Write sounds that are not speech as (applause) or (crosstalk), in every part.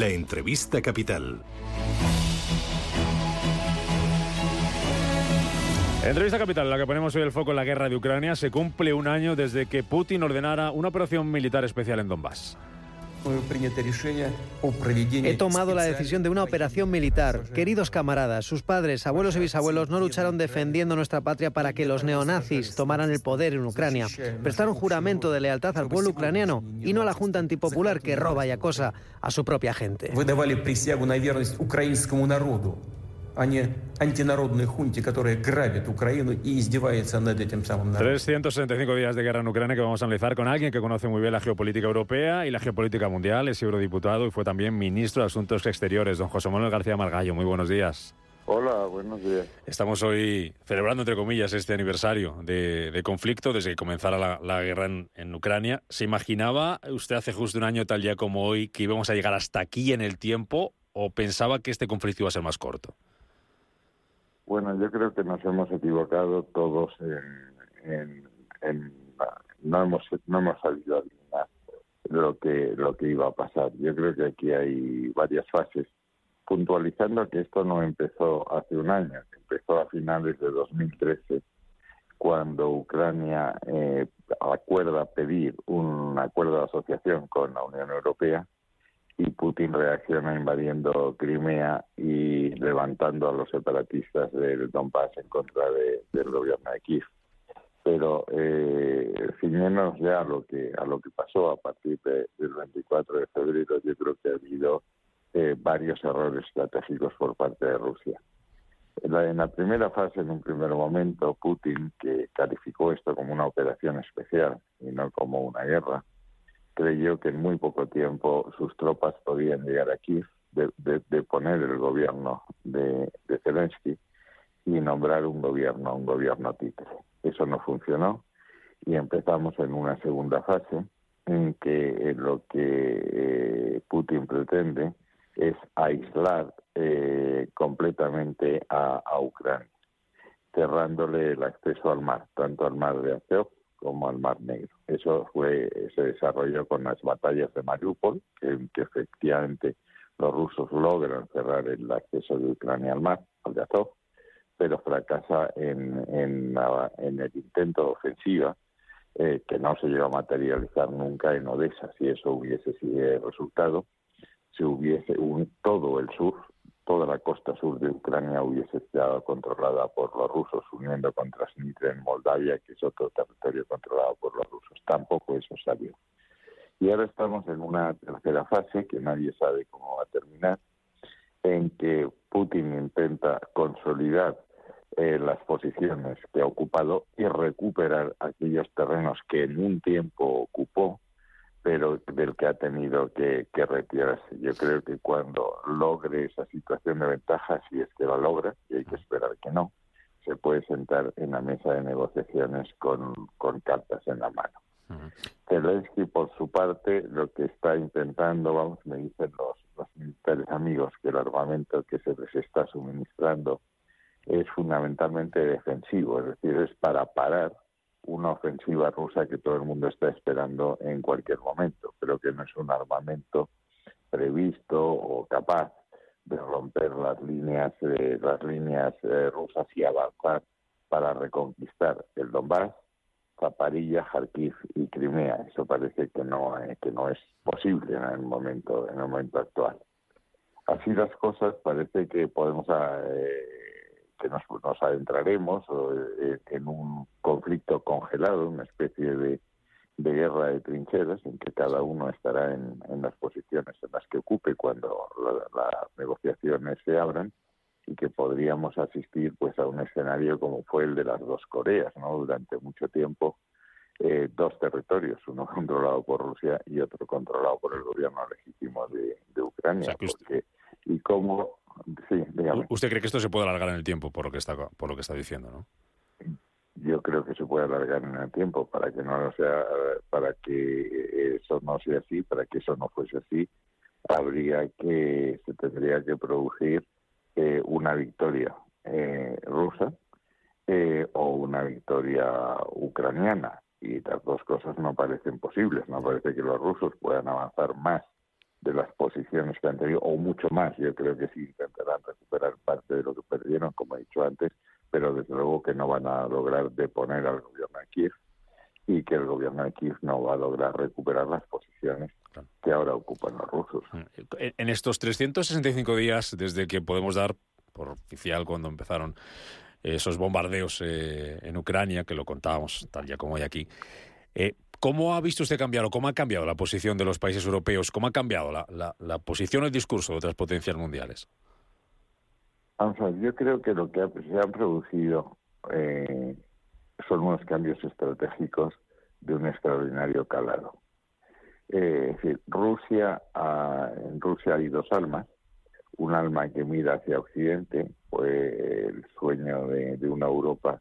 La entrevista capital. Entrevista capital, la que ponemos hoy el foco en la guerra de Ucrania, se cumple un año desde que Putin ordenara una operación militar especial en Donbass. He tomado la decisión de una operación militar. Queridos camaradas, sus padres, abuelos y bisabuelos no lucharon defendiendo nuestra patria para que los neonazis tomaran el poder en Ucrania. Prestaron juramento de lealtad al pueblo ucraniano y no a la junta antipopular que roba y acosa a su propia gente а не антинародной хунте, которая грабит Украину и издевается над этим самым народом. 365 días de guerra en Ucrania que vamos a analizar con alguien que conoce muy bien la geopolítica europea y la geopolítica mundial, es eurodiputado y fue también ministro de Asuntos Exteriores, don José Manuel García Margallo. Muy buenos días. Hola, buenos días. Estamos hoy celebrando, entre comillas, este aniversario de, conflicto desde que comenzara la, guerra en, en, Ucrania. ¿Se imaginaba usted hace justo un año, tal día como hoy, que íbamos a llegar hasta aquí en el tiempo o pensaba que este conflicto iba a ser más corto? Bueno, yo creo que nos hemos equivocado todos en, no hemos no hemos sabido adivinar lo que lo que iba a pasar. Yo creo que aquí hay varias fases, puntualizando que esto no empezó hace un año, empezó a finales de 2013 cuando Ucrania eh, acuerda pedir un acuerdo de asociación con la Unión Europea y Putin reacciona invadiendo Crimea y levantando a los separatistas del Donbass en contra del gobierno de Kiev. Pero eh, ya a lo que a lo que pasó a partir del 24 de febrero, yo creo que ha habido eh, varios errores estratégicos por parte de Rusia. En la, en la primera fase, en un primer momento, Putin, que calificó esto como una operación especial y no como una guerra, creyó que en muy poco tiempo sus tropas podían llegar aquí, de, de, poner el gobierno de, de, Zelensky y nombrar un gobierno, un gobierno títere. Eso no funcionó y empezamos en una segunda fase en que eh, lo que eh, Putin pretende es aislar eh, completamente a, a, Ucrania, cerrándole el acceso al mar, tanto al mar de Azov como al Mar Negro. Eso fue se desarrolló con las batallas de Mariupol, que, efectivamente los rusos logran cerrar el acceso de Ucrania al mar, al de Azov, pero fracasa en, en, en el intento de ofensiva eh, que no se llegó a materializar nunca en Odessa. Si eso hubiese sido el resultado, se hubiese un, todo el sur toda la costa sur de Ucrania hubiese estado controlada por los rusos, uniendo con Transnistria en Moldavia, que es otro territorio controlado por los rusos. Tampoco eso salió. Y ahora estamos en una tercera fase que nadie sabe cómo va a terminar, en que Putin intenta consolidar eh, las posiciones que ha ocupado y recuperar aquellos terrenos que en un tiempo ocupó pero del que ha tenido que, retirarse. Yo creo que cuando logre esa situación de ventaja, si es que la logra, y hay que esperar que no, se puede sentar en la mesa de negociaciones con, con cartas en la mano. Zelensky, por su parte, lo que está intentando, vamos, me dicen los, los militares amigos, que el armamento que se les está suministrando es fundamentalmente defensivo, es decir, es para parar una ofensiva rusa que todo el mundo está esperando en cualquier momento, pero que no es un armamento previsto o capaz de romper las líneas eh, las líneas eh, rusas y avanzar para reconquistar el Donbass, Zaparilla, Kharkiv y Crimea. Eso parece que no eh, que no es posible en el momento en el momento actual. Así las cosas parece que podemos que nos, nos adentraremos eh, en un conflicto congelado, una especie de, guerra de trincheras en que cada uno estará en, las posiciones en las que ocupe cuando las negociaciones se abran y que podríamos asistir pues a un escenario como fue el de las dos Coreas, ¿no? Durante mucho tiempo eh, dos territorios, uno (laughs) controlado por Rusia y otro controlado por el gobierno legítimo de, Ucrania, y cómo ¿Usted cree que esto se puede alargar en el tiempo por lo que está por lo que está diciendo, no? Yo creo que se puede alargar en el tiempo para que no sea para que eso no sea así, para que eso no fuese así, habría que se tendría que producir eh, una victoria eh, rusa eh, o una victoria ucraniana y las dos cosas no parecen posibles. No parece que los rusos puedan avanzar más de las posiciones que han tenido, o mucho más. Yo creo que sí intentarán recuperar parte de lo que perdieron, como he dicho antes, pero desde luego que no van a lograr deponer al gobierno de Kiev y que el gobierno de Kiev no va a lograr recuperar las posiciones que ahora ocupan los rusos. Mm. En estos 365 días, desde que podemos dar por oficial cuando empezaron esos bombardeos eh, en Ucrania, que lo contábamos tal ya como hoy aquí, eh, ¿Cómo ha visto usted cambiar o cómo ha cambiado la posición de los países europeos? ¿Cómo ha cambiado la, la, posición o el discurso de otras potencias mundiales? yo creo que lo que se han producido eh, son unos cambios estratégicos de un extraordinario calado. Eh, es decir, Rusia, en Rusia hay dos almas. Un alma que mira hacia Occidente, fue el sueño de una Europa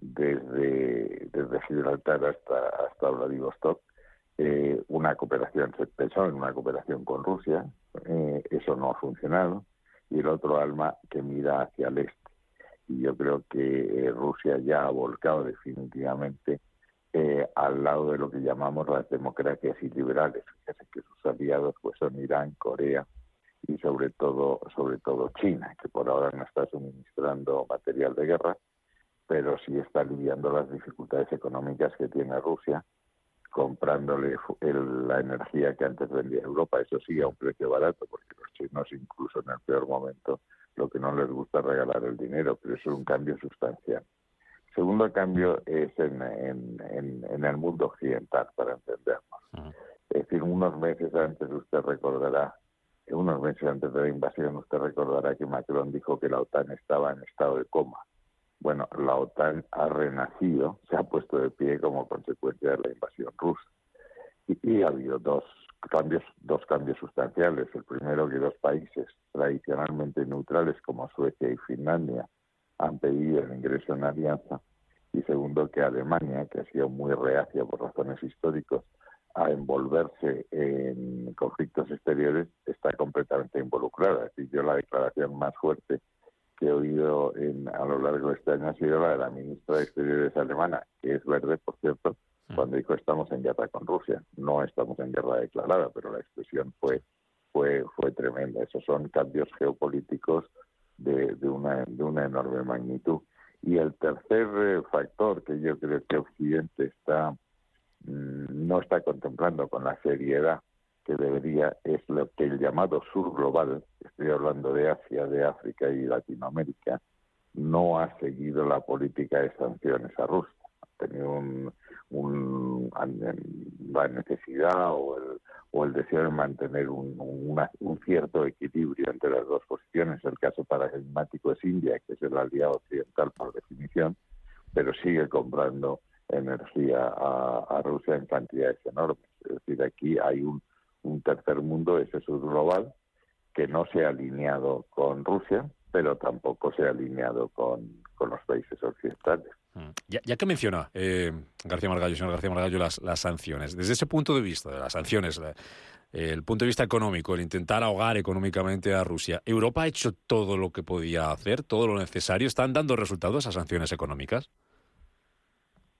desde, desde Gibraltar hasta, hasta Vladivostok, eh, una cooperación, se pensó en una cooperación con Rusia, eh, eso no ha funcionado, y el otro alma que mira hacia el este. Y yo creo que eh, Rusia ya ha volcado definitivamente al lado de lo que llamamos las democracias y liberales. Fíjese que sus aliados pues son Irán, Corea y sobre todo, sobre todo China, que por ahora no está suministrando material de guerra, pero sí está aliviando las dificultades económicas que tiene Rusia comprándole la energía que antes vendía Europa, eso sí, a un precio barato, porque los chinos incluso en el peor momento lo que no les gusta regalar el dinero, pero eso es un cambio sustancial. Segundo cambio es en, en, el mundo occidental, para entendernos. Es decir, unos meses antes usted recordará, unos meses antes de la invasión usted recordará que Macron dijo que la OTAN estaba en estado de coma bueno, la OTAN ha renacido, se ha puesto de pie como consecuencia de la invasión rusa. Y, ha habido dos cambios, dos cambios sustanciales. El primero, que dos países tradicionalmente neutrales como Suecia y Finlandia han pedido el ingreso en alianza. Y segundo, que Alemania, que ha sido muy reacia por razones históricas a envolverse en conflictos exteriores, está completamente involucrada. Es decir, yo la declaración más fuerte que he oído en, a lo largo de este año ha sido la de la ministra de Exteriores alemana, que es verde, por cierto, cuando dijo estamos en guerra con Rusia. No estamos en guerra declarada, pero la expresión fue fue fue tremenda. Esos son cambios geopolíticos de, de, una, de una enorme magnitud. Y el tercer eh, factor que yo creo que Occidente está mm, no está contemplando con la seriedad que debería es lo que el llamado sur global, estoy hablando de Asia, de África y Latinoamérica, no ha seguido la política de sanciones a Rusia. Ha tenido un, la necesidad o el, o el deseo de mantener un, cierto equilibrio entre las dos posiciones. El caso paradigmático es India, que es el aliado occidental por definición, pero sigue comprando energía a, a Rusia en cantidades enormes. Es decir, aquí hay un un tercer mundo, ese sur global, que no se ha alineado con Rusia, pero tampoco se ha alineado con, los países occidentales. Mm. Ya, que menciona eh, García Margallo, señor García Margallo, las, las sanciones, desde ese punto de vista, de las sanciones, el punto de vista económico, el intentar ahogar económicamente a Rusia, ¿Europa ha hecho todo lo que podía hacer, todo lo necesario? ¿Están dando resultados esas sanciones económicas?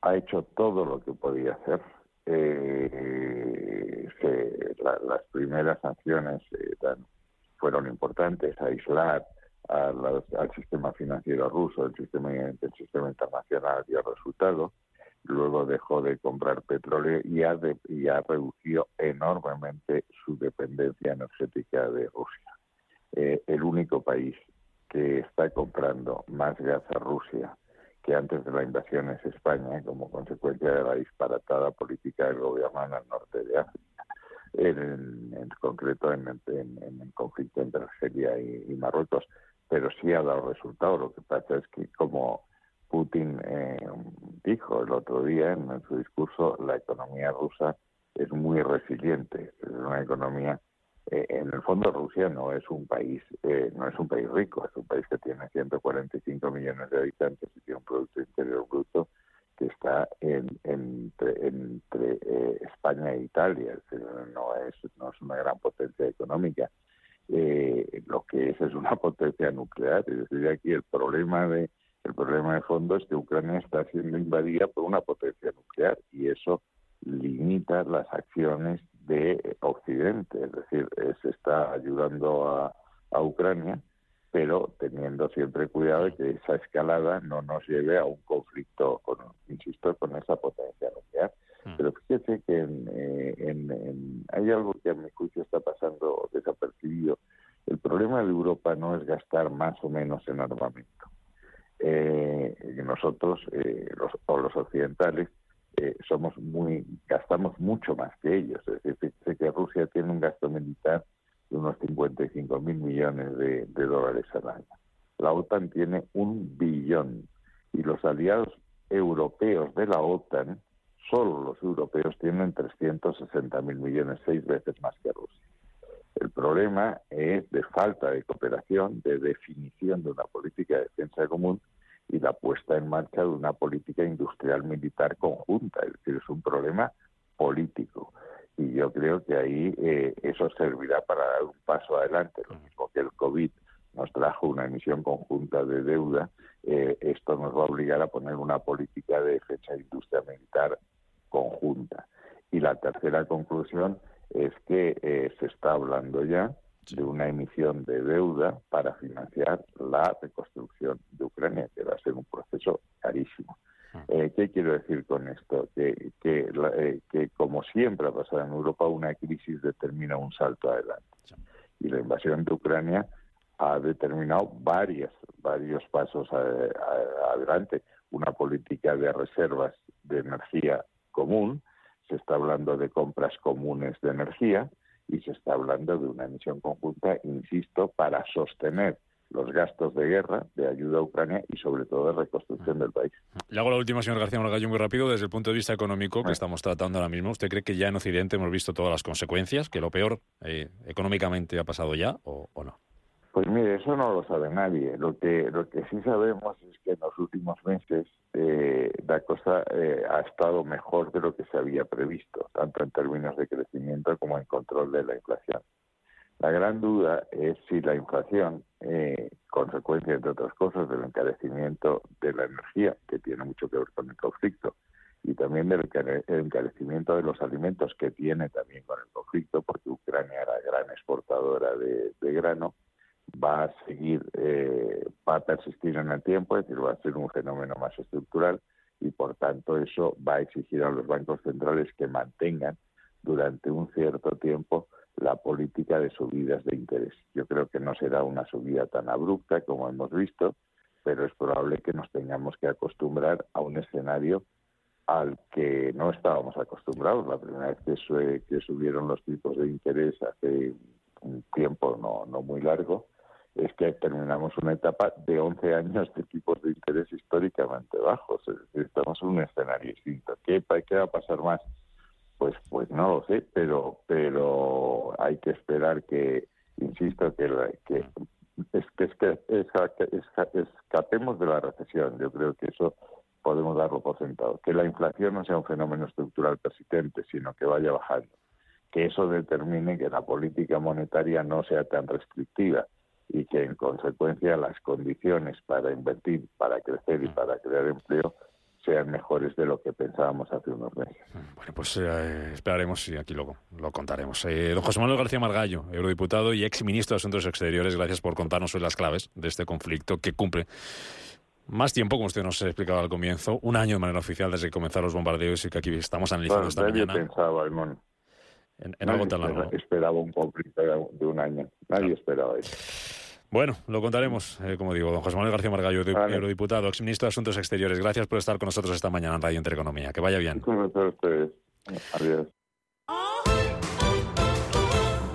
Ha hecho todo lo que podía hacer eh, las primeras sanciones eh, fueron importantes, aislar al sistema financiero ruso, el sistema, el sistema internacional dio resultado, luego dejó de comprar petróleo y ha, y ha reducido enormemente su dependencia energética de Rusia. Eh, el único país que está comprando más gas a Rusia que antes de la invasión es España, como consecuencia de la disparatada política del gobierno en el norte de África, en, concreto en, el conflicto entre Argelia y, Marruecos, pero sí ha dado resultado. Lo que pasa es que, como Putin eh, dijo el otro día en su discurso, la economía rusa es muy resiliente, es una economía eh, en el fondo Rusia no es un país eh, no es un país rico es un país que tiene 145 millones de habitantes y tiene un producto interior bruto está entre, entre eh, España e Italia no es no es una gran potencia económica lo que es es una (laughs) potencia nuclear es decir aquí el problema de el problema de fondo es que Ucrania está siendo invadida por una potencia nuclear y eso limita las acciones de Occidente, es decir, se está ayudando a, Ucrania, pero teniendo siempre cuidado de que esa escalada no nos lleve a un conflicto, con, insisto, con esa potencia nuclear. Mm. Pero fíjese que en, hay algo que a mi juicio está pasando desapercibido. El problema de Europa no es gastar más o menos en armamento. Eh, nosotros, eh, los, o los occidentales, eh, somos muy gastamos mucho más que ellos. Es decir, sé que Rusia tiene un gasto militar de unos 55 mil millones de, dólares al año. La OTAN tiene un billón y los aliados europeos de la OTAN, solo los europeos, tienen 360 mil millones, seis veces más que Rusia. El problema es de falta de cooperación, de definición de una política de defensa común y la puesta en marcha de una política industrial militar conjunta. Es decir, es un problema político. Y yo creo que ahí eh, eso servirá para dar un paso adelante. Lo mismo que el COVID nos trajo una emisión conjunta de deuda, eh, esto nos va a obligar a poner una política de defensa de industria militar conjunta. Y la tercera conclusión es que eh, se está hablando ya de una emisión de deuda para financiar la reconstrucción de Ucrania, que va a ser un proceso carísimo. Eh, ¿Qué quiero decir con esto? Que, que, eh, que, como siempre ha pasado en Europa, una crisis determina un salto adelante. Y la invasión de Ucrania ha determinado varias, varios pasos adelante. Una política de reservas de energía común, se está hablando de compras comunes de energía, y se está hablando de una emisión conjunta, insisto, para sostener los gastos de guerra, de ayuda a Ucrania y sobre todo de reconstrucción del país. Le hago la última, señor García Margallo, muy rápido. Desde el punto de vista económico que estamos tratando ahora mismo, ¿usted cree que ya en Occidente hemos visto todas las consecuencias, que lo peor eh, económicamente ha pasado ya o no? Pues mire, eso no lo sabe nadie. Lo que, lo que sí sabemos es que en los últimos meses eh, la cosa eh, ha estado mejor de lo que se había previsto, tanto en términos de crecimiento como en control de la inflación. La gran duda es si la inflación, eh, consecuencia, entre otras cosas, del encarecimiento de la energía, que tiene mucho que ver con el conflicto, y también del encarecimiento de los alimentos, que tiene también con el conflicto, porque Ucrania era gran exportadora de grano, va a seguir, eh, va a persistir en el tiempo, es decir, va a ser un fenómeno más estructural y por tanto eso va a exigir a los bancos centrales que mantengan durante un cierto tiempo la política de subidas de interés. Yo creo que no será una subida tan abrupta como hemos visto, pero es probable que nos tengamos que acostumbrar a un escenario al que no estábamos acostumbrados. La primera vez que, que subieron los tipos de interés hace un tiempo no, no muy largo, es que terminamos una etapa de 11 años de tipos de interés históricamente bajos. Es decir, estamos en un escenario distinto. ¿Qué, ¿Qué, va a pasar más? Pues, pues no lo sé, pero, pero hay que esperar que, insisto, que, que, es, que, es que escapemos de la recesión. Yo creo que eso podemos darlo por sentado. Que la inflación no sea un fenómeno estructural persistente, sino que vaya bajando. Que eso determine que la política monetaria no sea tan restrictiva y que en consecuencia las condiciones para invertir, para crecer y mm. para crear empleo sean mejores de lo que pensábamos hace unos meses. Mm, bueno, pues eh, esperaremos y aquí lo, lo contaremos. Eh, don José Manuel García Margallo, eurodiputado y ex ministro de Asuntos Exteriores, gracias por contarnos hoy las claves de este conflicto que cumple más tiempo, como usted nos explicaba al comienzo, un año de manera oficial desde que comenzaron los bombardeos y que aquí estamos analizando esta mañana. pensaba, En, algo tan largo. Esperaba un conflicto de un año. Nadie esperaba eso. Bueno, lo contaremos, eh, como digo, don José Manuel García Margallo, vale. eurodiputado, exministro de Asuntos Exteriores. Gracias por estar con nosotros esta mañana en Radio Intereconomía. Que vaya bien. Adiós.